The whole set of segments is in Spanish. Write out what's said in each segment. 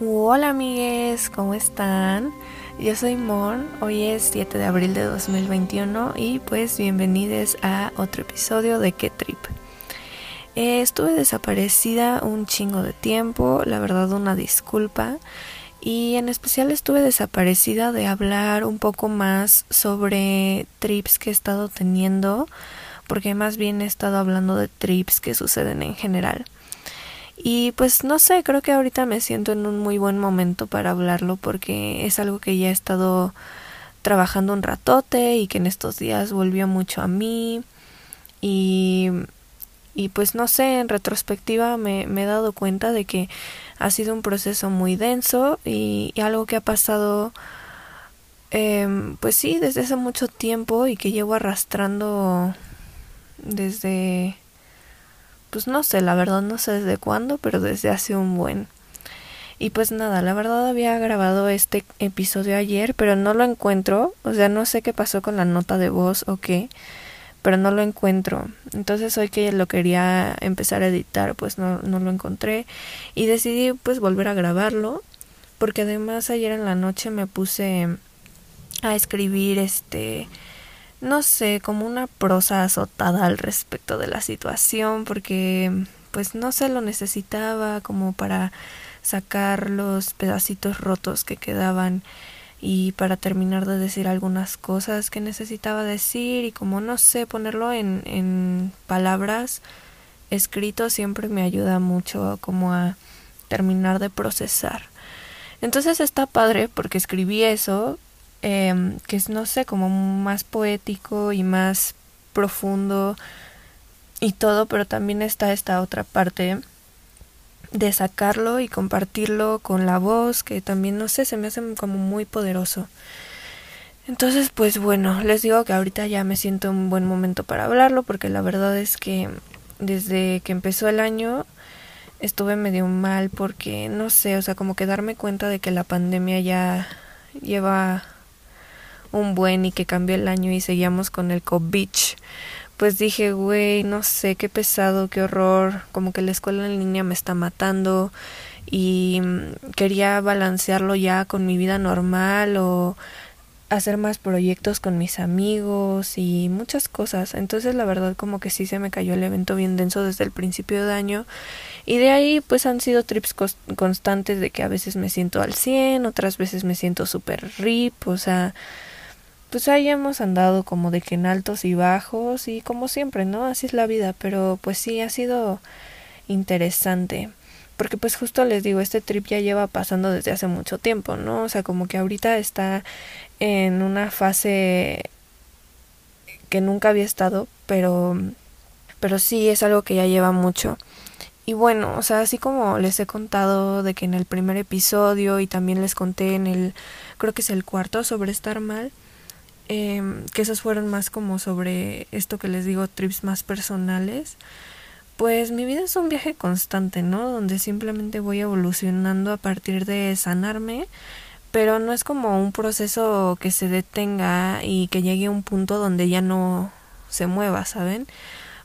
Hola amigues, ¿cómo están? Yo soy Mon, hoy es 7 de abril de 2021 y pues bienvenidos a otro episodio de Qué Trip. Eh, estuve desaparecida un chingo de tiempo, la verdad una disculpa y en especial estuve desaparecida de hablar un poco más sobre trips que he estado teniendo porque más bien he estado hablando de trips que suceden en general. Y pues no sé, creo que ahorita me siento en un muy buen momento para hablarlo porque es algo que ya he estado trabajando un ratote y que en estos días volvió mucho a mí. Y, y pues no sé, en retrospectiva me, me, he dado cuenta de que ha sido un proceso muy denso y, algo que ha pasado eh, pues sí, desde hace mucho tiempo y que llevo arrastrando desde pues no sé, la verdad no sé desde cuándo, pero desde hace un buen. Y pues nada, la verdad había grabado este episodio ayer, pero no lo encuentro, o sea, no sé qué pasó con la nota de voz o qué, pero no lo encuentro. Entonces hoy que lo quería empezar a editar, pues no, no lo encontré y decidí pues volver a grabarlo, porque además ayer en la noche me puse a escribir este no sé, como una prosa azotada al respecto de la situación, porque pues no se lo necesitaba como para sacar los pedacitos rotos que quedaban y para terminar de decir algunas cosas que necesitaba decir y como no sé ponerlo en, en palabras escrito siempre me ayuda mucho como a terminar de procesar. Entonces está padre porque escribí eso eh, que es, no sé, como más poético y más profundo y todo, pero también está esta otra parte de sacarlo y compartirlo con la voz, que también, no sé, se me hace como muy poderoso. Entonces, pues bueno, les digo que ahorita ya me siento un buen momento para hablarlo, porque la verdad es que desde que empezó el año estuve medio mal porque, no sé, o sea, como que darme cuenta de que la pandemia ya lleva un buen y que cambió el año y seguíamos con el COVID, pues dije, güey, no sé, qué pesado, qué horror, como que la escuela en línea me está matando y mm, quería balancearlo ya con mi vida normal o hacer más proyectos con mis amigos y muchas cosas. Entonces la verdad como que sí se me cayó el evento bien denso desde el principio de año y de ahí pues han sido trips constantes de que a veces me siento al 100, otras veces me siento súper rip, o sea, pues ahí hemos andado como de que en altos y bajos y como siempre, ¿no? Así es la vida, pero pues sí ha sido interesante. Porque pues justo les digo, este trip ya lleva pasando desde hace mucho tiempo, ¿no? O sea, como que ahorita está en una fase que nunca había estado, pero pero sí es algo que ya lleva mucho. Y bueno, o sea, así como les he contado de que en el primer episodio y también les conté en el creo que es el cuarto sobre estar mal, eh, que esos fueron más como sobre esto que les digo, trips más personales, pues mi vida es un viaje constante, ¿no? Donde simplemente voy evolucionando a partir de sanarme, pero no es como un proceso que se detenga y que llegue a un punto donde ya no se mueva, ¿saben?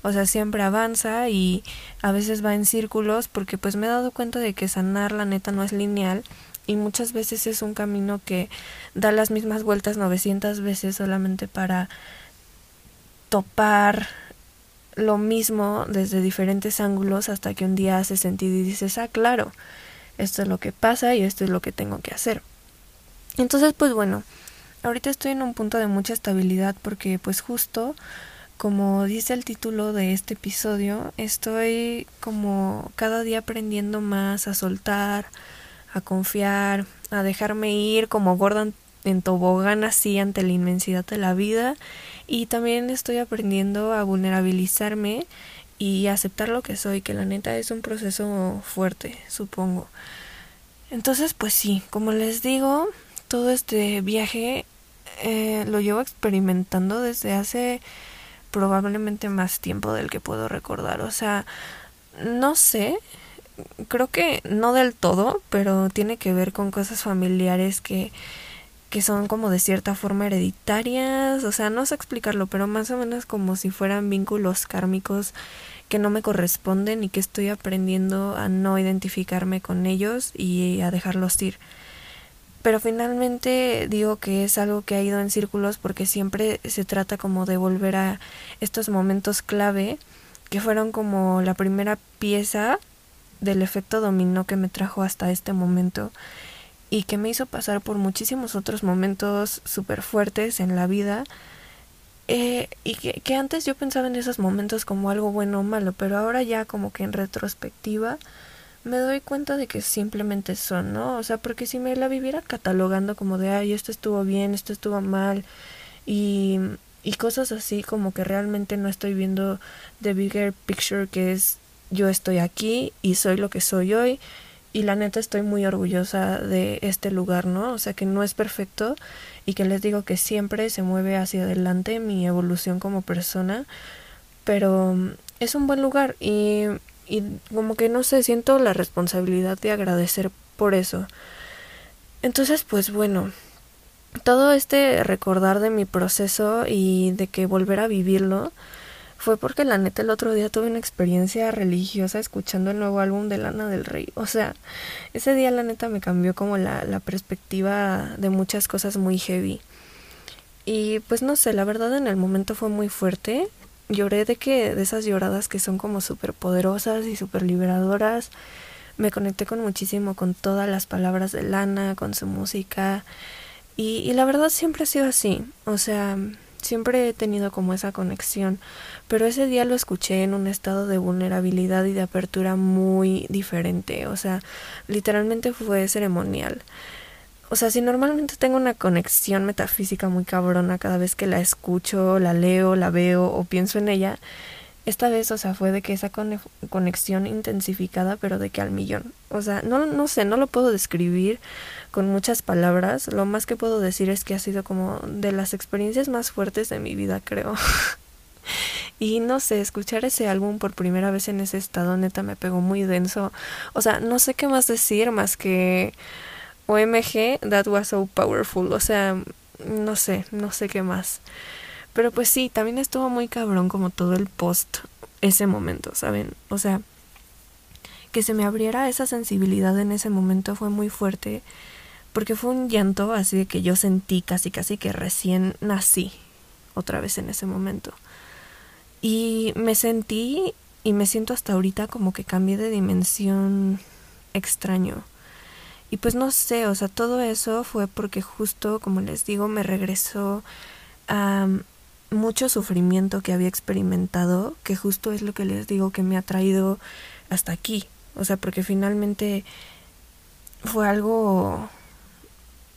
O sea, siempre avanza y a veces va en círculos porque pues me he dado cuenta de que sanar la neta no es lineal y muchas veces es un camino que da las mismas vueltas 900 veces solamente para topar lo mismo desde diferentes ángulos hasta que un día hace sentido y dices, ah, claro, esto es lo que pasa y esto es lo que tengo que hacer. Entonces, pues bueno, ahorita estoy en un punto de mucha estabilidad porque pues justo como dice el título de este episodio, estoy como cada día aprendiendo más a soltar, a confiar, a dejarme ir como Gordon en tobogán así ante la inmensidad de la vida y también estoy aprendiendo a vulnerabilizarme y aceptar lo que soy, que la neta es un proceso fuerte, supongo. Entonces, pues sí, como les digo, todo este viaje eh, lo llevo experimentando desde hace probablemente más tiempo del que puedo recordar. O sea, no sé creo que no del todo, pero tiene que ver con cosas familiares que, que son como de cierta forma hereditarias, o sea, no sé explicarlo, pero más o menos como si fueran vínculos kármicos que no me corresponden y que estoy aprendiendo a no identificarme con ellos y a dejarlos ir. Pero finalmente digo que es algo que ha ido en círculos porque siempre se trata como de volver a estos momentos clave que fueron como la primera pieza del efecto dominó que me trajo hasta este momento y que me hizo pasar por muchísimos otros momentos súper fuertes en la vida eh, y que, que, antes yo pensaba en esos momentos como algo bueno o malo, pero ahora ya como que en retrospectiva me doy cuenta de que simplemente son, ¿no? O sea, porque si me la viviera catalogando como de, ay, esto estuvo bien, esto estuvo mal, y, y cosas así como que realmente no estoy viendo the bigger picture que es yo estoy aquí y soy lo que soy hoy y la neta estoy muy orgullosa de este lugar, ¿no? O sea que no es perfecto y que les digo que siempre se mueve hacia adelante mi evolución como persona, pero mm, es un buen lugar y, y como que no sé, siento la responsabilidad de agradecer por eso. Entonces, pues bueno, todo este recordar de mi proceso y de que volver a vivirlo, fue porque la neta el otro día tuve una experiencia religiosa escuchando el nuevo álbum de Lana del Rey. O sea, ese día la neta me cambió como la, la perspectiva de muchas cosas muy heavy. Y pues no sé, la verdad en el momento fue muy fuerte. Lloré de que, de esas lloradas que son como súper poderosas y súper liberadoras. Me conecté con muchísimo con todas las palabras de Lana, con su música. Y, y la verdad siempre ha sido así. O sea, Siempre he tenido como esa conexión, pero ese día lo escuché en un estado de vulnerabilidad y de apertura muy diferente, o sea, literalmente fue ceremonial. O sea, si normalmente tengo una conexión metafísica muy cabrona cada vez que la escucho, la leo, la veo o pienso en ella, esta vez, o sea, fue de que esa conexión intensificada, pero de que al millón. O sea, no, no sé, no lo puedo describir con muchas palabras. Lo más que puedo decir es que ha sido como de las experiencias más fuertes de mi vida, creo. y no sé, escuchar ese álbum por primera vez en ese estado, neta, me pegó muy denso. O sea, no sé qué más decir más que OMG, that was so powerful. O sea, no sé, no sé qué más. Pero pues sí, también estuvo muy cabrón como todo el post ese momento, ¿saben? O sea, que se me abriera esa sensibilidad en ese momento fue muy fuerte porque fue un llanto así de que yo sentí casi casi que recién nací otra vez en ese momento. Y me sentí y me siento hasta ahorita como que cambié de dimensión extraño. Y pues no sé, o sea, todo eso fue porque justo, como les digo, me regresó a mucho sufrimiento que había experimentado, que justo es lo que les digo que me ha traído hasta aquí. O sea, porque finalmente fue algo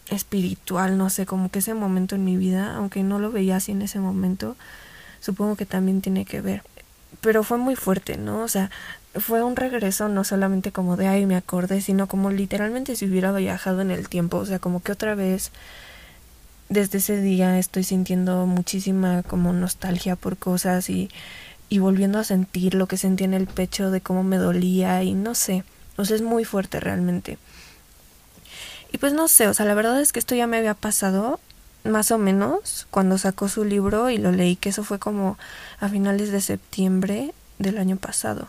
espiritual, no sé, como que ese momento en mi vida, aunque no lo veía así en ese momento, supongo que también tiene que ver. Pero fue muy fuerte, ¿no? O sea, fue un regreso no solamente como de ay me acordé, sino como literalmente si hubiera viajado en el tiempo, o sea, como que otra vez desde ese día estoy sintiendo muchísima como nostalgia por cosas y, y volviendo a sentir lo que sentí en el pecho de cómo me dolía y no sé, o sea, es muy fuerte realmente. Y pues no sé, o sea, la verdad es que esto ya me había pasado más o menos cuando sacó su libro y lo leí, que eso fue como a finales de septiembre del año pasado.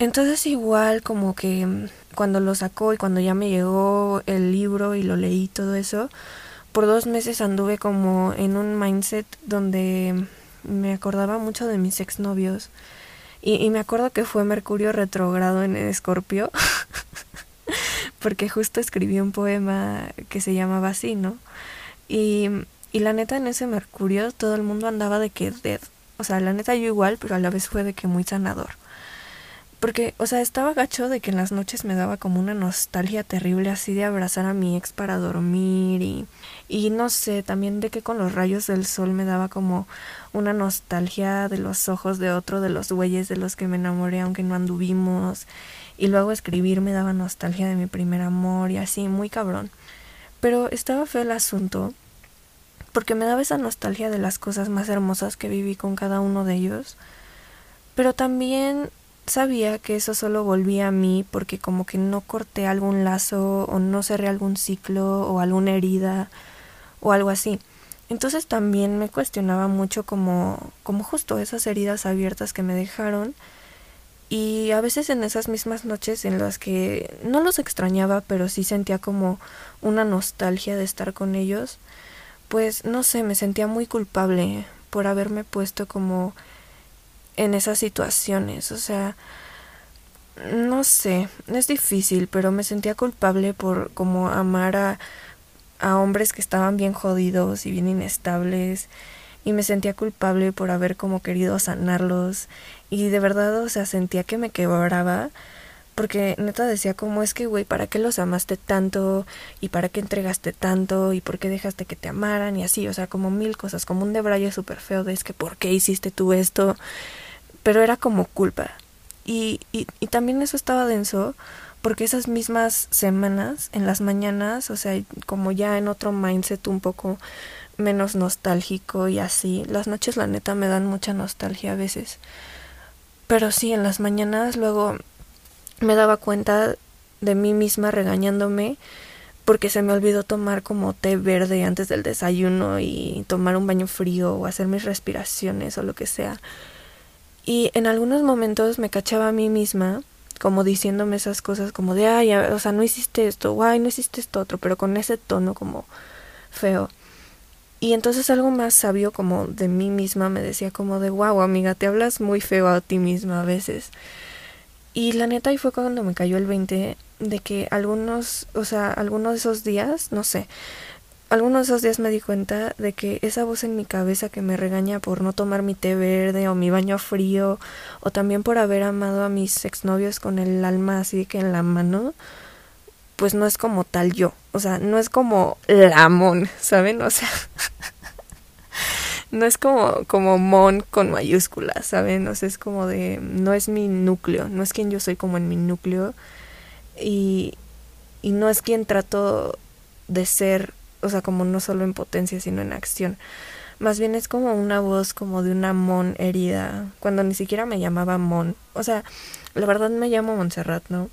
Entonces igual como que cuando lo sacó y cuando ya me llegó el libro y lo leí todo eso, por dos meses anduve como en un mindset donde me acordaba mucho de mis exnovios. Y, y me acuerdo que fue Mercurio retrogrado en Escorpio. porque justo escribí un poema que se llamaba así, ¿no? Y, y la neta en ese Mercurio todo el mundo andaba de que dead. O sea, la neta yo igual, pero a la vez fue de que muy sanador. Porque, o sea, estaba gacho de que en las noches me daba como una nostalgia terrible así de abrazar a mi ex para dormir y, y no sé, también de que con los rayos del sol me daba como una nostalgia de los ojos de otro de los güeyes de los que me enamoré aunque no anduvimos y luego escribir me daba nostalgia de mi primer amor y así, muy cabrón. Pero estaba feo el asunto porque me daba esa nostalgia de las cosas más hermosas que viví con cada uno de ellos. Pero también sabía que eso solo volvía a mí porque como que no corté algún lazo o no cerré algún ciclo o alguna herida o algo así. Entonces también me cuestionaba mucho como, como justo esas heridas abiertas que me dejaron y a veces en esas mismas noches en las que no los extrañaba, pero sí sentía como una nostalgia de estar con ellos, pues no sé, me sentía muy culpable por haberme puesto como en esas situaciones, o sea, no sé, es difícil, pero me sentía culpable por como amar a, a hombres que estaban bien jodidos y bien inestables y me sentía culpable por haber como querido sanarlos y de verdad, o sea, sentía que me quebraba porque neta decía como es que, güey, ¿para qué los amaste tanto? ¿Y para qué entregaste tanto? ¿Y por qué dejaste que te amaran? Y así, o sea, como mil cosas, como un debraye súper feo de es que, ¿por qué hiciste tú esto? Pero era como culpa. Y, y, y también eso estaba denso porque esas mismas semanas, en las mañanas, o sea, como ya en otro mindset un poco menos nostálgico y así, las noches la neta me dan mucha nostalgia a veces. Pero sí, en las mañanas luego me daba cuenta de mí misma regañándome porque se me olvidó tomar como té verde antes del desayuno y tomar un baño frío o hacer mis respiraciones o lo que sea. Y en algunos momentos me cachaba a mí misma como diciéndome esas cosas como de, ay, o sea, no hiciste esto, o ay, no hiciste esto otro, pero con ese tono como feo. Y entonces algo más sabio como de mí misma me decía como de, wow, amiga, te hablas muy feo a ti misma a veces. Y la neta ahí fue cuando me cayó el 20 de que algunos, o sea, algunos de esos días, no sé, algunos de esos días me di cuenta de que esa voz en mi cabeza que me regaña por no tomar mi té verde o mi baño frío o también por haber amado a mis exnovios con el alma así que en la mano, pues no es como tal yo, o sea, no es como la mon, ¿saben? O sea, no es como como mon con mayúsculas, ¿saben? O sea, es como de no es mi núcleo, no es quien yo soy como en mi núcleo y y no es quien trato de ser o sea, como no solo en potencia, sino en acción. Más bien es como una voz como de una Mon herida, cuando ni siquiera me llamaba Mon. O sea, la verdad me llamo Montserrat, ¿no?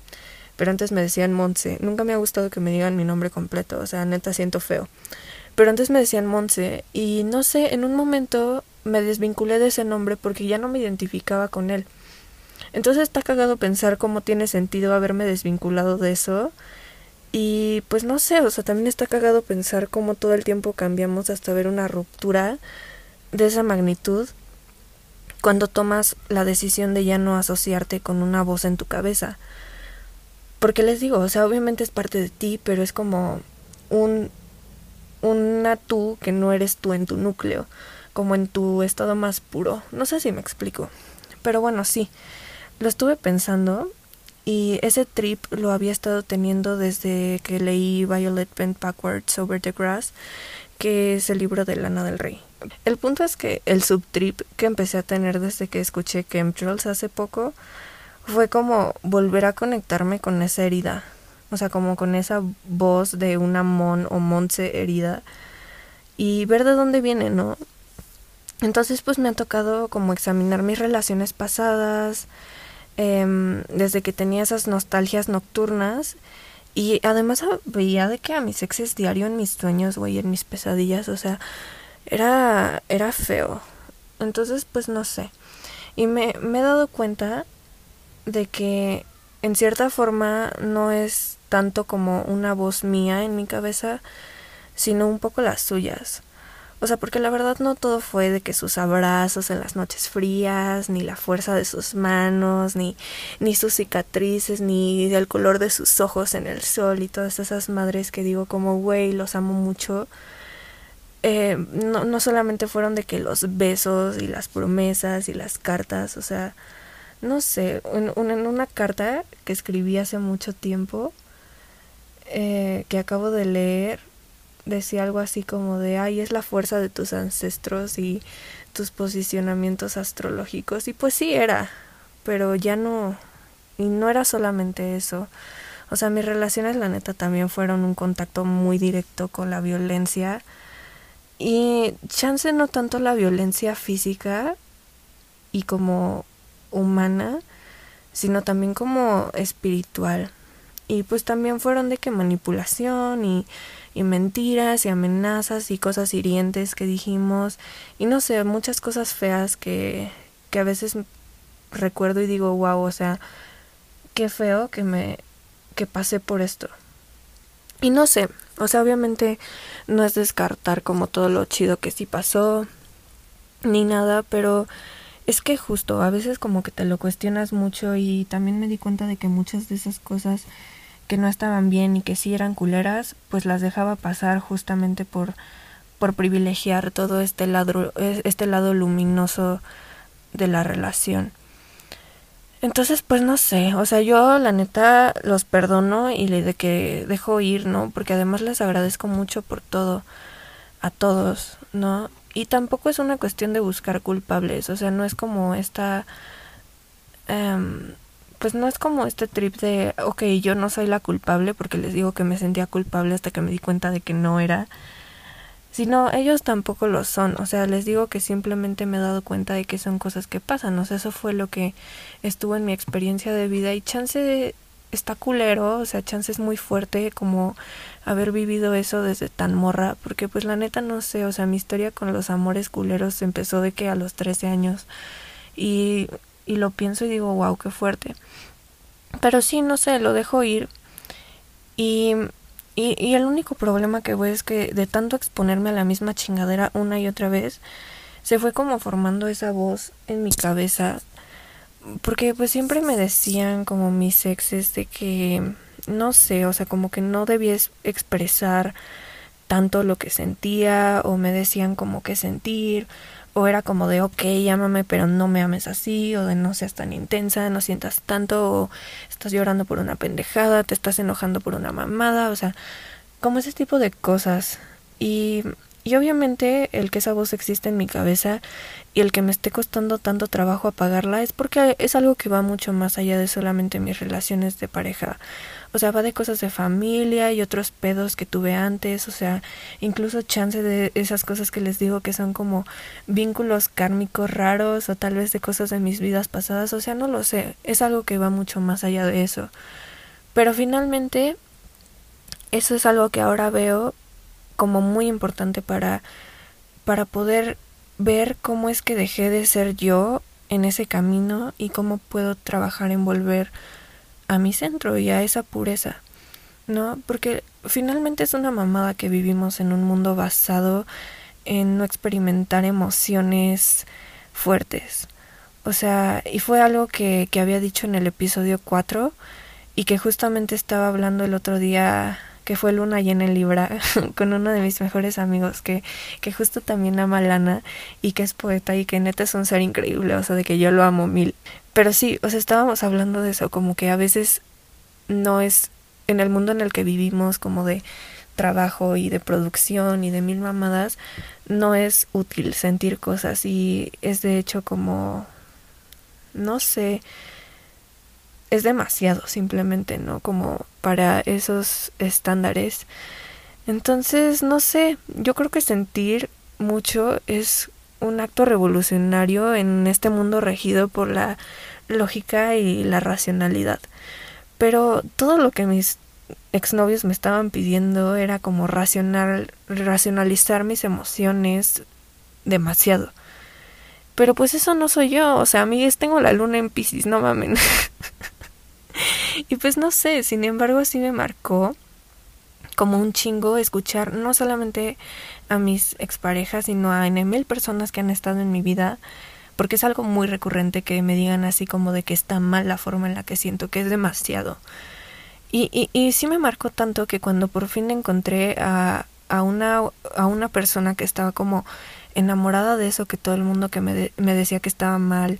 Pero antes me decían Monse. Nunca me ha gustado que me digan mi nombre completo, o sea, neta siento feo. Pero antes me decían Monse y no sé, en un momento me desvinculé de ese nombre porque ya no me identificaba con él. Entonces está cagado pensar cómo tiene sentido haberme desvinculado de eso y pues no sé, o sea, también está cagado pensar cómo todo el tiempo cambiamos hasta ver una ruptura de esa magnitud cuando tomas la decisión de ya no asociarte con una voz en tu cabeza. Porque les digo, o sea, obviamente es parte de ti, pero es como un una tú que no eres tú en tu núcleo, como en tu estado más puro. No sé si me explico. Pero bueno, sí. Lo estuve pensando y ese trip lo había estado teniendo desde que leí Violet Bent Backwards Over the Grass, que es el libro de Lana del Rey. El punto es que el subtrip que empecé a tener desde que escuché Chemtrails hace poco fue como volver a conectarme con esa herida, o sea, como con esa voz de una Mon o Monse herida y ver de dónde viene, ¿no? Entonces pues me ha tocado como examinar mis relaciones pasadas, Em, desde que tenía esas nostalgias nocturnas. Y además veía de que a mis exes diario en mis sueños, güey, en mis pesadillas, o sea, era, era feo. Entonces, pues no sé. Y me, me he dado cuenta de que en cierta forma no es tanto como una voz mía en mi cabeza, sino un poco las suyas. O sea, porque la verdad no todo fue de que sus abrazos en las noches frías, ni la fuerza de sus manos, ni, ni sus cicatrices, ni el color de sus ojos en el sol y todas esas madres que digo como, güey, los amo mucho. Eh, no, no solamente fueron de que los besos y las promesas y las cartas, o sea, no sé, en, una carta que escribí hace mucho tiempo, eh, que acabo de leer, decía algo así como de, ay, es la fuerza de tus ancestros y tus posicionamientos astrológicos. Y pues sí era, pero ya no, y no era solamente eso. O sea, mis relaciones, la neta, también fueron un contacto muy directo con la violencia. Y chance no tanto la violencia física y como humana, sino también como espiritual. y pues también fueron de que manipulación y, y mentiras y amenazas y cosas hirientes que dijimos y no sé, muchas cosas feas que, que a veces recuerdo y digo, wow, o sea, qué feo que me que pasé por esto. Y no sé, o sea, obviamente no es descartar como todo lo chido que sí pasó ni nada, pero es que justo a veces como que te lo cuestionas mucho y también me di cuenta de que muchas de esas cosas que no estaban bien y que sí eran culeras, pues las dejaba pasar justamente por por privilegiar todo este lado este lado luminoso de la relación. Entonces, pues no sé, o sea, yo la neta los perdono y le de que dejo ir, ¿no? Porque además les agradezco mucho por todo a todos, ¿no? Y tampoco es una cuestión de buscar culpables, o sea, no es como esta... Um, pues no es como este trip de, ok, yo no soy la culpable porque les digo que me sentía culpable hasta que me di cuenta de que no era, sino ellos tampoco lo son, o sea, les digo que simplemente me he dado cuenta de que son cosas que pasan, o sea, eso fue lo que estuvo en mi experiencia de vida y chance está culero, o sea, chance es muy fuerte como haber vivido eso desde tan morra, porque pues la neta no sé, o sea, mi historia con los amores culeros empezó de que a los 13 años y, y lo pienso y digo, wow, qué fuerte. Pero sí, no sé, lo dejo ir y, y, el único problema que veo es que de tanto exponerme a la misma chingadera una y otra vez, se fue como formando esa voz en mi cabeza porque pues siempre me decían como mis exes de que no sé, o sea, como que no debía expresar tanto lo que sentía o me decían como que sentir o era como de ok, llámame pero no me ames así o de no seas tan intensa, no sientas tanto o estás llorando por una pendejada, te estás enojando por una mamada, o sea, como ese tipo de cosas y y obviamente el que esa voz existe en mi cabeza y el que me esté costando tanto trabajo apagarla es porque es algo que va mucho más allá de solamente mis relaciones de pareja. O sea, va de cosas de familia y otros pedos que tuve antes, o sea, incluso chance de esas cosas que les digo que son como vínculos kármicos raros o tal vez de cosas de mis vidas pasadas, o sea, no lo sé, es algo que va mucho más allá de eso. Pero finalmente eso es algo que ahora veo como muy importante para, para poder ver cómo es que dejé de ser yo en ese camino y cómo puedo trabajar en volver a mi centro y a esa pureza, ¿no? Porque finalmente es una mamada que vivimos en un mundo basado en no experimentar emociones fuertes. O sea, y fue algo que, que había dicho en el episodio 4 y que justamente estaba hablando el otro día que fue Luna llena en Libra, con uno de mis mejores amigos que, que justo también ama Lana y que es poeta y que neta es un ser increíble, o sea, de que yo lo amo mil. Pero sí, o sea, estábamos hablando de eso, como que a veces no es en el mundo en el que vivimos, como de trabajo y de producción y de mil mamadas, no es útil sentir cosas y es de hecho como, no sé, es demasiado simplemente, ¿no? Como para esos estándares. Entonces, no sé, yo creo que sentir mucho es un acto revolucionario en este mundo regido por la lógica y la racionalidad. Pero todo lo que mis exnovios me estaban pidiendo era como racional, racionalizar mis emociones demasiado. Pero pues eso no soy yo, o sea, amigues, tengo la luna en Pisces, no mamen. y pues no sé, sin embargo sí me marcó como un chingo escuchar no solamente a mis exparejas, sino a N mil personas que han estado en mi vida, porque es algo muy recurrente que me digan así como de que está mal la forma en la que siento, que es demasiado. Y, y, y sí me marcó tanto que cuando por fin encontré a, a, una, a una persona que estaba como enamorada de eso que todo el mundo que me, me decía que estaba mal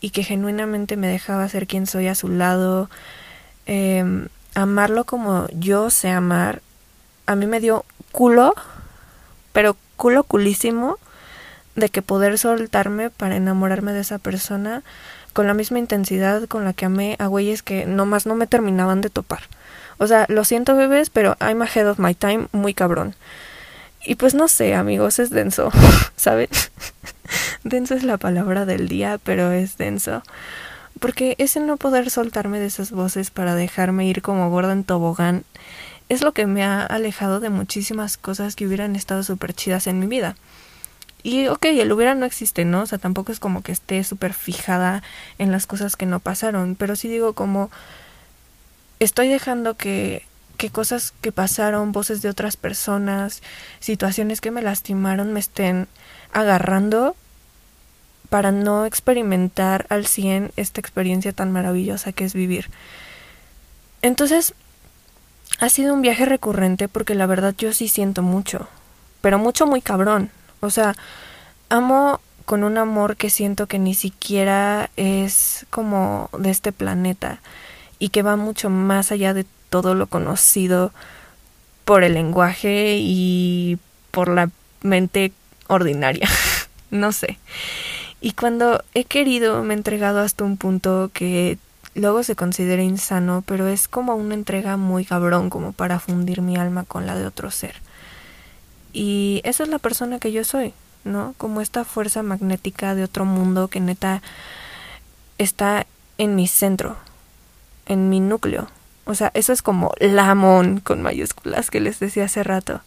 y que genuinamente me dejaba ser quien soy a su lado, eh, amarlo como yo sé amar, a mí me dio culo, pero culo culísimo, de que poder soltarme para enamorarme de esa persona con la misma intensidad con la que amé a güeyes que nomás no me terminaban de topar. O sea, lo siento bebés, pero I'm ahead of my time muy cabrón. Y pues no sé, amigos, es denso, ¿saben? denso es la palabra del día, pero es denso. Porque ese no poder soltarme de esas voces para dejarme ir como gorda en tobogán es lo que me ha alejado de muchísimas cosas que hubieran estado súper chidas en mi vida. Y ok, el hubiera no existe, ¿no? O sea, tampoco es como que esté súper fijada en las cosas que no pasaron, pero sí digo como estoy dejando que, que cosas que pasaron, voces de otras personas, situaciones que me lastimaron me estén agarrando para no experimentar al 100 esta experiencia tan maravillosa que es vivir. Entonces, ha sido un viaje recurrente porque la verdad yo sí siento mucho, pero mucho muy cabrón. O sea, amo con un amor que siento que ni siquiera es como de este planeta y que va mucho más allá de todo lo conocido por el lenguaje y por la mente ordinaria. no sé. Y cuando he querido me he entregado hasta un punto que luego se considera insano, pero es como una entrega muy cabrón como para fundir mi alma con la de otro ser. Y esa es la persona que yo soy, ¿no? Como esta fuerza magnética de otro mundo que neta está en mi centro, en mi núcleo. O sea, eso es como Lamón con mayúsculas que les decía hace rato.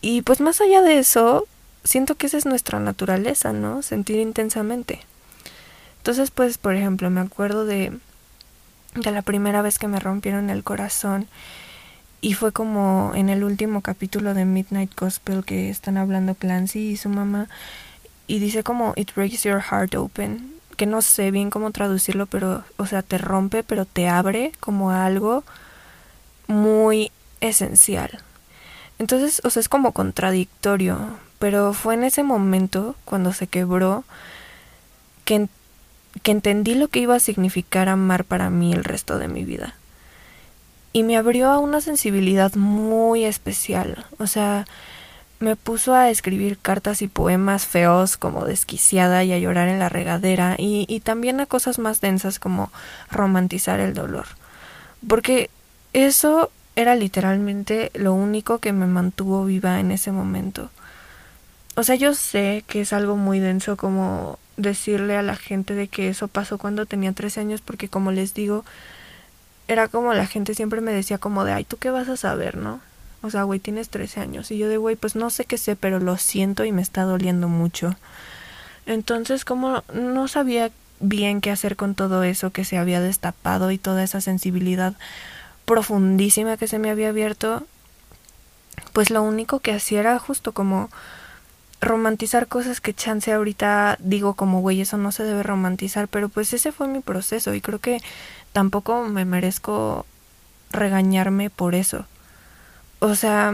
Y pues más allá de eso, siento que esa es nuestra naturaleza, ¿no? Sentir intensamente. Entonces, pues, por ejemplo, me acuerdo de, de la primera vez que me rompieron el corazón y fue como en el último capítulo de Midnight Gospel que están hablando Clancy y su mamá y dice como it breaks your heart open, que no sé bien cómo traducirlo, pero o sea, te rompe, pero te abre como algo muy esencial. Entonces, o sea, es como contradictorio, pero fue en ese momento cuando se quebró que, que entendí lo que iba a significar amar para mí el resto de mi vida y me abrió a una sensibilidad muy especial. O sea, me puso a escribir cartas y poemas feos como desquiciada y a llorar en la regadera y, y también a cosas más densas como romantizar el dolor. Porque eso era literalmente lo único que me mantuvo viva en ese momento. O sea, yo sé que es algo muy denso como decirle a la gente de que eso pasó cuando tenía 13 años porque como les digo, era como la gente siempre me decía como de, ay, ¿tú qué vas a saber, no? O sea, güey, tienes 13 años. Y yo de, güey, pues no sé qué sé, pero lo siento y me está doliendo mucho. Entonces, como no sabía bien qué hacer con todo eso que se había destapado y toda esa sensibilidad profundísima que se me había abierto, pues lo único que hacía era justo como romantizar cosas que chance ahorita digo como güey eso no se debe romantizar pero pues ese fue mi proceso y creo que tampoco me merezco regañarme por eso. O sea,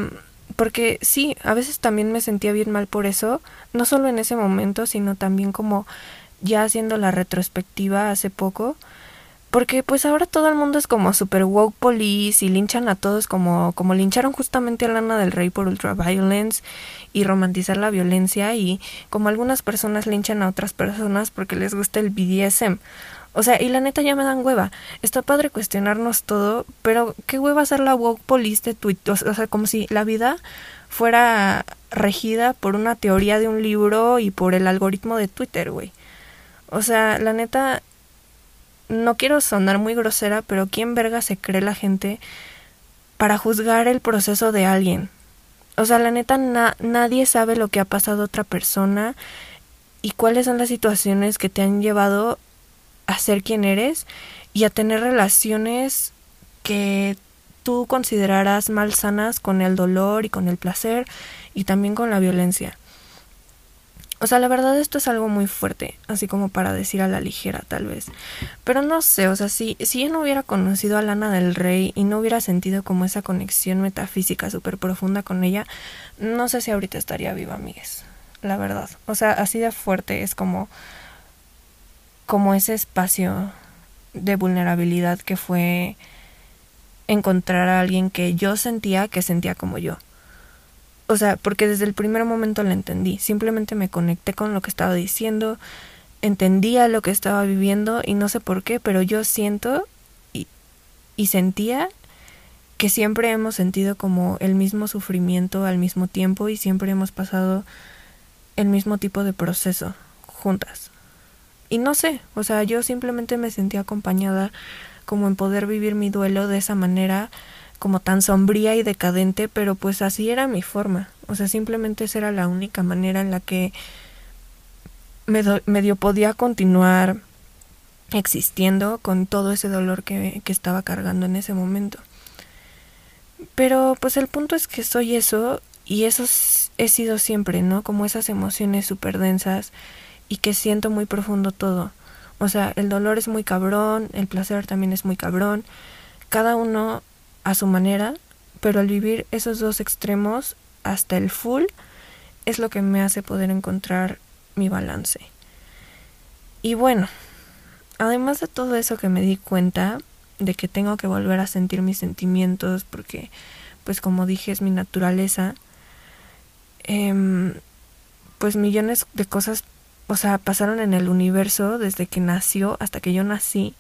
porque sí, a veces también me sentía bien mal por eso, no solo en ese momento, sino también como ya haciendo la retrospectiva hace poco, porque pues ahora todo el mundo es como super woke police y linchan a todos como como lincharon justamente a Lana del Rey por ultraviolence y romantizar la violencia y como algunas personas linchan a otras personas porque les gusta el BDSM. O sea, y la neta ya me dan hueva. Está padre cuestionarnos todo, pero qué hueva ser la woke police de Twitter. O sea, como si la vida fuera regida por una teoría de un libro y por el algoritmo de Twitter, güey. O sea, la neta, no quiero sonar muy grosera, pero ¿quién verga se cree la gente para juzgar el proceso de alguien? O sea, la neta, nadie sabe lo que ha pasado a otra persona y cuáles son las situaciones que te han llevado a ser quien eres y a tener relaciones que tú considerarás malsanas con el dolor y con el placer y también con la violencia. O sea, la verdad esto es algo muy fuerte, así como para decir a la ligera tal vez. Pero no sé, o sea, si, si yo no hubiera conocido a Lana del Rey y no hubiera sentido como esa conexión metafísica súper profunda con ella, no sé si ahorita estaría viva, amigues. La verdad. O sea, así de fuerte es como como ese espacio de vulnerabilidad que fue encontrar a alguien que yo sentía que sentía como yo. O sea, porque desde el primer momento lo entendí, simplemente me conecté con lo que estaba diciendo, entendía lo que estaba viviendo y no sé por qué, pero yo siento y, y sentía que siempre hemos sentido como el mismo sufrimiento al mismo tiempo y siempre hemos pasado el mismo tipo de proceso juntas. Y no sé, o sea, yo simplemente me sentía acompañada como en poder vivir mi duelo de esa manera, como tan sombría y decadente, pero pues así era mi forma. O sea, simplemente esa era la única manera en la que me medio podía continuar existiendo con todo ese dolor que, que estaba cargando en ese momento. Pero pues el punto es que soy eso y eso he sido siempre, ¿no? Como esas emociones súper densas y que siento muy profundo todo. O sea, el dolor es muy cabrón, el placer también es muy cabrón, cada uno a su manera, pero al vivir esos dos extremos hasta el full es lo que me hace poder encontrar mi balance. Y bueno, además de todo eso que me di cuenta de que tengo que volver a sentir mis sentimientos porque pues como dije es mi naturaleza, eh, pues millones de cosas, o sea, pasaron en el universo desde que nació hasta que yo nací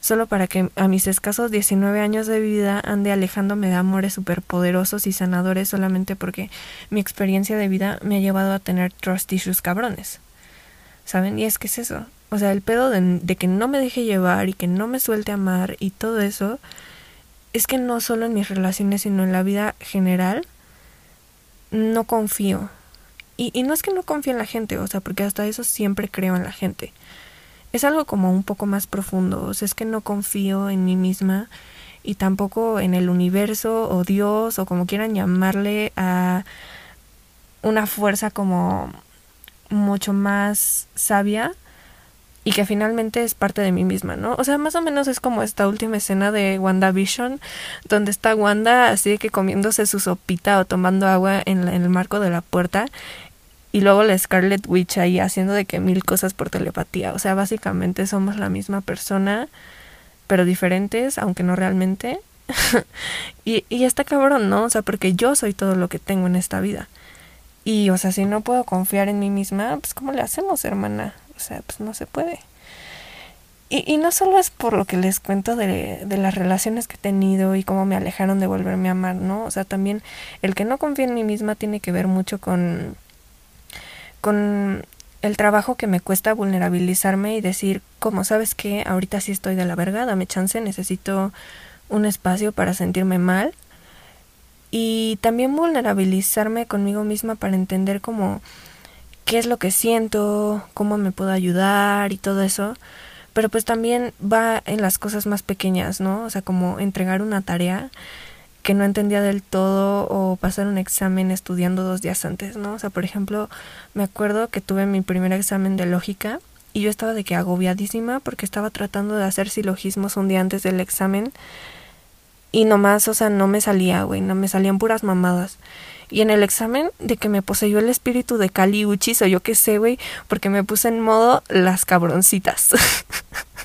solo para que a mis escasos 19 años de vida ande alejándome de amores superpoderosos y sanadores solamente porque mi experiencia de vida me ha llevado a tener trust issues cabrones. ¿Saben? Y es que es eso. O sea, el pedo de, que no me deje llevar y que no me suelte amar y todo eso, es que no solo en mis relaciones, sino en la vida general, no confío. Y, y no es que no confíe en la gente, o sea, porque hasta eso siempre creo en la gente es algo como un poco más profundo, o sea, es que no confío en mí misma y tampoco en el universo o Dios o como quieran llamarle a una fuerza como mucho más sabia y que finalmente es parte de mí misma, ¿no? O sea, más o menos es como esta última escena de WandaVision, donde está Wanda así que comiéndose su sopita o tomando agua en, en el marco de la puerta y luego la Scarlet Witch ahí haciendo de que mil cosas por telepatía. O sea, básicamente somos la misma persona, pero diferentes, aunque no realmente. y, y está cabrón, ¿no? O sea, porque yo soy todo lo que tengo en esta vida. Y, o sea, si no puedo confiar en mí misma, pues ¿cómo le hacemos, hermana? O sea, pues no se puede. Y, y no solo es por lo que les cuento de, de las relaciones que he tenido y cómo me alejaron de volverme a amar, ¿no? O sea, también el que no confía en mí misma tiene que ver mucho con con el trabajo que me cuesta vulnerabilizarme y decir, como sabes que ahorita sí estoy de la verga, dame chance, necesito un espacio para sentirme mal. Y también vulnerabilizarme conmigo misma para entender como qué es lo que siento, cómo me puedo ayudar y todo eso. Pero pues también va en las cosas más pequeñas, ¿no? O sea, como entregar una tarea que no entendía del todo o pasar un examen estudiando dos días antes, ¿no? O sea, por ejemplo, me acuerdo que tuve mi primer examen de lógica y yo estaba de que agobiadísima porque estaba tratando de hacer silogismos un día antes del examen y nomás, o sea, no me salía, güey, no me salían puras mamadas. Y en el examen de que me poseyó el espíritu de Kali Uchis o yo qué sé, güey, porque me puse en modo las cabroncitas.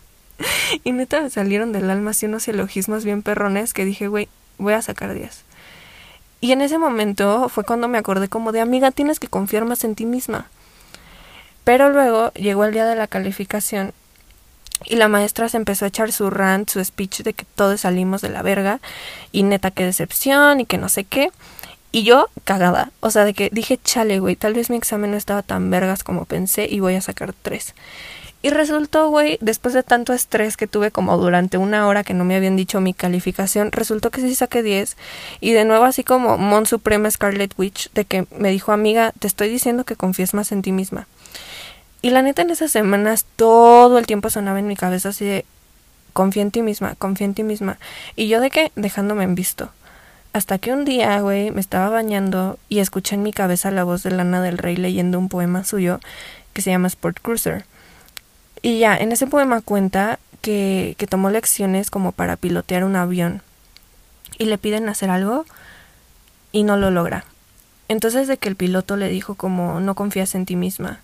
y neta me salieron del alma así unos silogismos bien perrones que dije, güey, voy a sacar 10. Y en ese momento fue cuando me acordé como de amiga, tienes que confiar más en ti misma. Pero luego llegó el día de la calificación y la maestra se empezó a echar su rant, su speech de que todos salimos de la verga y neta qué decepción y que no sé qué. Y yo cagada, o sea, de que dije, chale, güey, tal vez mi examen no estaba tan vergas como pensé y voy a sacar tres. Y resultó, güey, después de tanto estrés que tuve como durante una hora que no me habían dicho mi calificación, resultó que sí saqué 10. Y de nuevo así como Mon Suprema Scarlet Witch, de que me dijo, amiga, te estoy diciendo que confíes más en ti misma. Y la neta en esas semanas todo el tiempo sonaba en mi cabeza así de, confía en ti misma, confía en ti misma. Y yo de que dejándome en visto. Hasta que un día, güey, me estaba bañando y escuché en mi cabeza la voz de Lana del Rey leyendo un poema suyo que se llama Sport Cruiser. Y ya, en ese poema cuenta que, que tomó lecciones como para pilotear un avión y le piden hacer algo y no lo logra. Entonces de que el piloto le dijo como no confías en ti misma.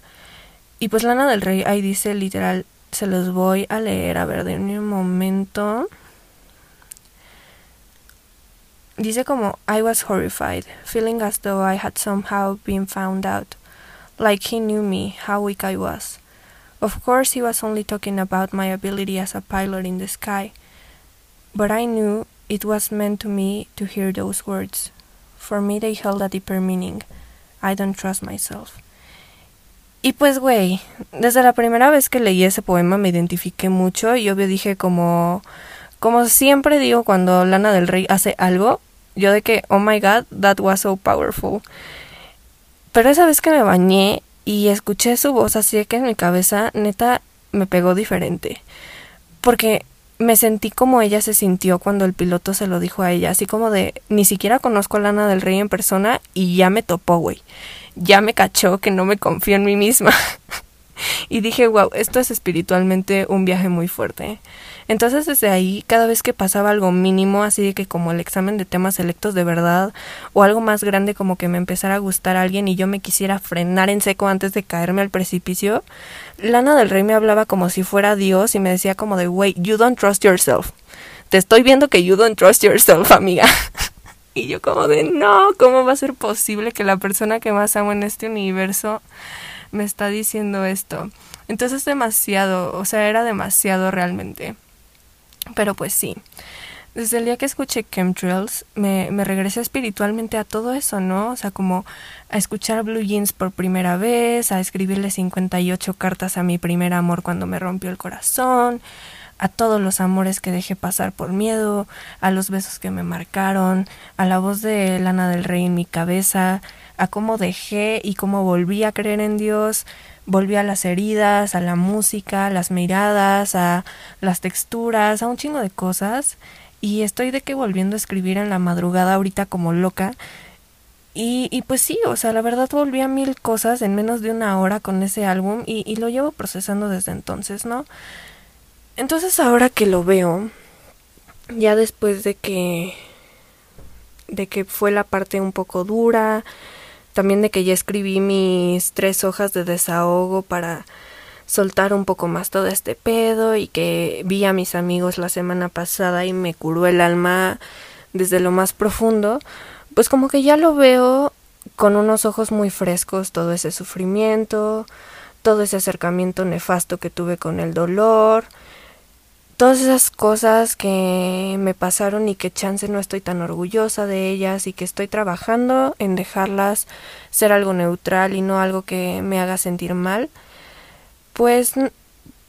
Y pues Lana del Rey ahí dice literal, se los voy a leer, a ver, de un momento. Dice como I was horrified, feeling as though I had somehow been found out, like he knew me, how weak I was. Of course, he was only talking about my ability as a pilot in the sky, but I knew it was meant to me to hear those words. For me, they held a deeper meaning. I don't trust myself. Y pues, güey, desde la primera vez que leí ese poema me identifiqué mucho y obvio dije como, como siempre digo cuando Lana del Rey hace algo, yo de que, oh my god, that was so powerful. Pero esa vez que me bañé y escuché su voz así que en mi cabeza, neta, me pegó diferente. Porque me sentí como ella se sintió cuando el piloto se lo dijo a ella, así como de, ni siquiera conozco a Lana del Rey en persona y ya me topó, güey. Ya me cachó que no me confío en mí misma. y dije, wow, esto es espiritualmente un viaje muy fuerte. Entonces desde ahí, cada vez que pasaba algo mínimo, así de que como el examen de temas selectos de verdad, o algo más grande como que me empezara a gustar alguien y yo me quisiera frenar en seco antes de caerme al precipicio, Lana del Rey me hablaba como si fuera Dios y me decía como de, wait, you don't trust yourself. Te estoy viendo que you don't trust yourself, amiga. y yo como de, no, ¿cómo va a ser posible que la persona que más amo en este universo me está diciendo esto? Entonces demasiado, o sea, era demasiado realmente. Pero pues sí, desde el día que escuché Chemtrails me, me regresé espiritualmente a todo eso, ¿no? O sea, como a escuchar Blue Jeans por primera vez, a escribirle 58 cartas a mi primer amor cuando me rompió el corazón, a todos los amores que dejé pasar por miedo, a los besos que me marcaron, a la voz de Lana del Rey en mi cabeza, a cómo dejé y cómo volví a creer en Dios, volví a las heridas, a la música, a las miradas, a las texturas, a un chingo de cosas. Y estoy de que volviendo a escribir en la madrugada ahorita como loca. Y, y pues sí, o sea, la verdad volví a mil cosas en menos de una hora con ese álbum y, y lo llevo procesando desde entonces, ¿no? Entonces ahora que lo veo, ya después de que de que fue la parte un poco dura, también de que ya escribí mis tres hojas de desahogo para soltar un poco más todo este pedo y que vi a mis amigos la semana pasada y me curó el alma desde lo más profundo, pues como que ya lo veo con unos ojos muy frescos todo ese sufrimiento, todo ese acercamiento nefasto que tuve con el dolor, todas esas cosas que me pasaron y que chance no estoy tan orgullosa de ellas y que estoy trabajando en dejarlas ser algo neutral y no algo que me haga sentir mal, pues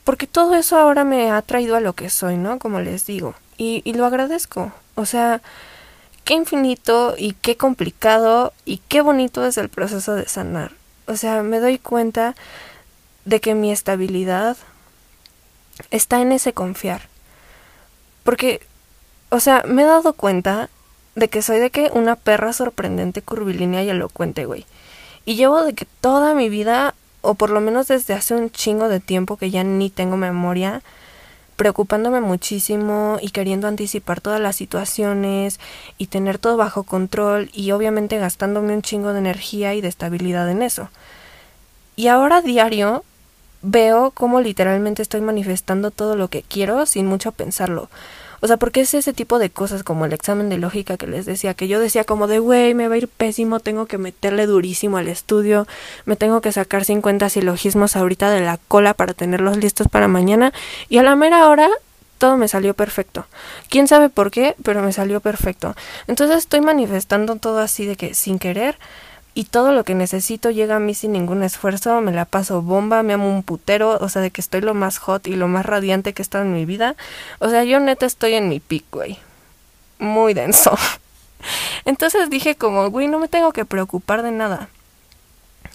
porque todo eso ahora me ha traído a lo que soy, ¿no? Como les digo. Y, y lo agradezco. O sea, qué infinito y qué complicado y qué bonito es el proceso de sanar. O sea, me doy cuenta de que mi estabilidad está en ese confiar. Porque, o sea, me he dado cuenta de que soy de que una perra sorprendente, curvilínea y elocuente, güey. Y llevo de que toda mi vida, o por lo menos desde hace un chingo de tiempo que ya ni tengo memoria, preocupándome muchísimo y queriendo anticipar todas las situaciones y tener todo bajo control y obviamente gastándome un chingo de energía y de estabilidad en eso. Y ahora diario veo cómo literalmente estoy manifestando todo lo que quiero sin mucho pensarlo. O sea, porque es ese tipo de cosas como el examen de lógica que les decía, que yo decía como de, güey, me va a ir pésimo, tengo que meterle durísimo al estudio, me tengo que sacar 50 silogismos ahorita de la cola para tenerlos listos para mañana, y a la mera hora todo me salió perfecto. Quién sabe por qué, pero me salió perfecto. Entonces estoy manifestando todo así de que sin querer y todo lo que necesito llega a mí sin ningún esfuerzo, me la paso bomba, me amo un putero, o sea, de que estoy lo más hot y lo más radiante que he estado en mi vida. O sea, yo neta estoy en mi pic, güey. Muy denso. Entonces dije como, güey, no me tengo que preocupar de nada.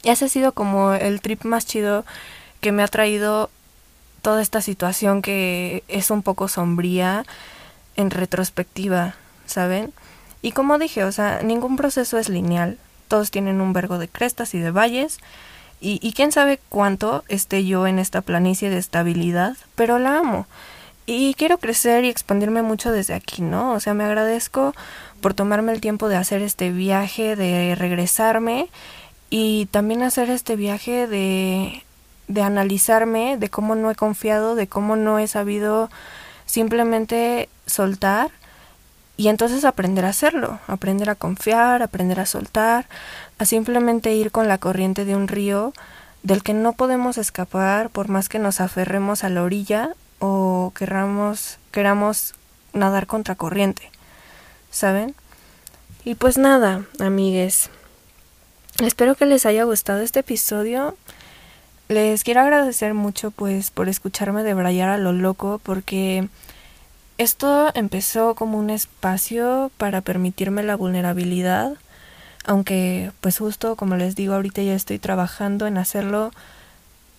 Y ese ha sido como el trip más chido que me ha traído toda esta situación que es un poco sombría en retrospectiva, ¿saben? Y como dije, o sea, ningún proceso es lineal todos tienen un vergo de crestas y de valles, y, y quién sabe cuánto esté yo en esta planicie de estabilidad, pero la amo. Y quiero crecer y expandirme mucho desde aquí, ¿no? O sea, me agradezco por tomarme el tiempo de hacer este viaje, de regresarme y también hacer este viaje de, de analizarme, de cómo no he confiado, de cómo no he sabido simplemente soltar y entonces aprender a hacerlo, aprender a confiar, aprender a soltar, a simplemente ir con la corriente de un río del que no podemos escapar por más que nos aferremos a la orilla o queramos, queramos nadar contra corriente. ¿Saben? Y pues nada, amigues. Espero que les haya gustado este episodio. les quiero agradecer mucho pues por escucharme de Brayar a lo loco porque esto empezó como un espacio para permitirme la vulnerabilidad, aunque pues justo como les digo ahorita ya estoy trabajando en hacerlo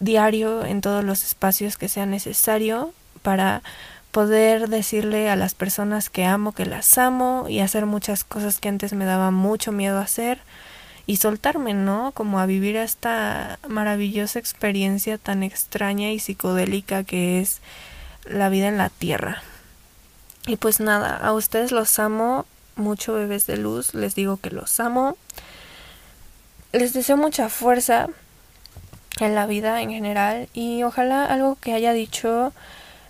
diario en todos los espacios que sea necesario para poder decirle a las personas que amo que las amo y hacer muchas cosas que antes me daba mucho miedo hacer y soltarme, ¿no? Como a vivir esta maravillosa experiencia tan extraña y psicodélica que es la vida en la tierra. Y pues nada, a ustedes los amo mucho, bebés de luz, les digo que los amo. Les deseo mucha fuerza en la vida en general y ojalá algo que haya dicho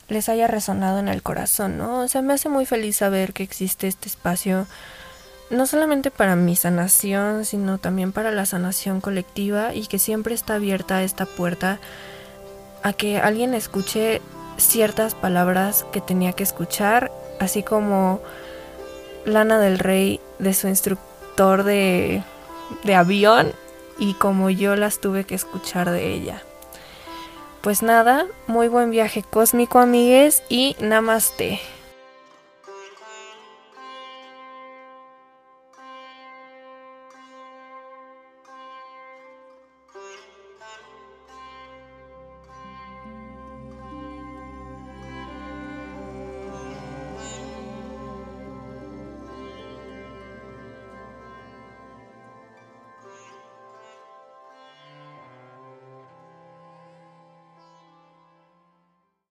les haya resonado en el corazón, ¿no? O sea, me hace muy feliz saber que existe este espacio no solamente para mi sanación, sino también para la sanación colectiva y que siempre está abierta esta puerta a que alguien escuche ciertas palabras que tenía que escuchar así como Lana del Rey de su instructor de, de avión y como yo las tuve que escuchar de ella. Pues nada, muy buen viaje cósmico amigues y namaste.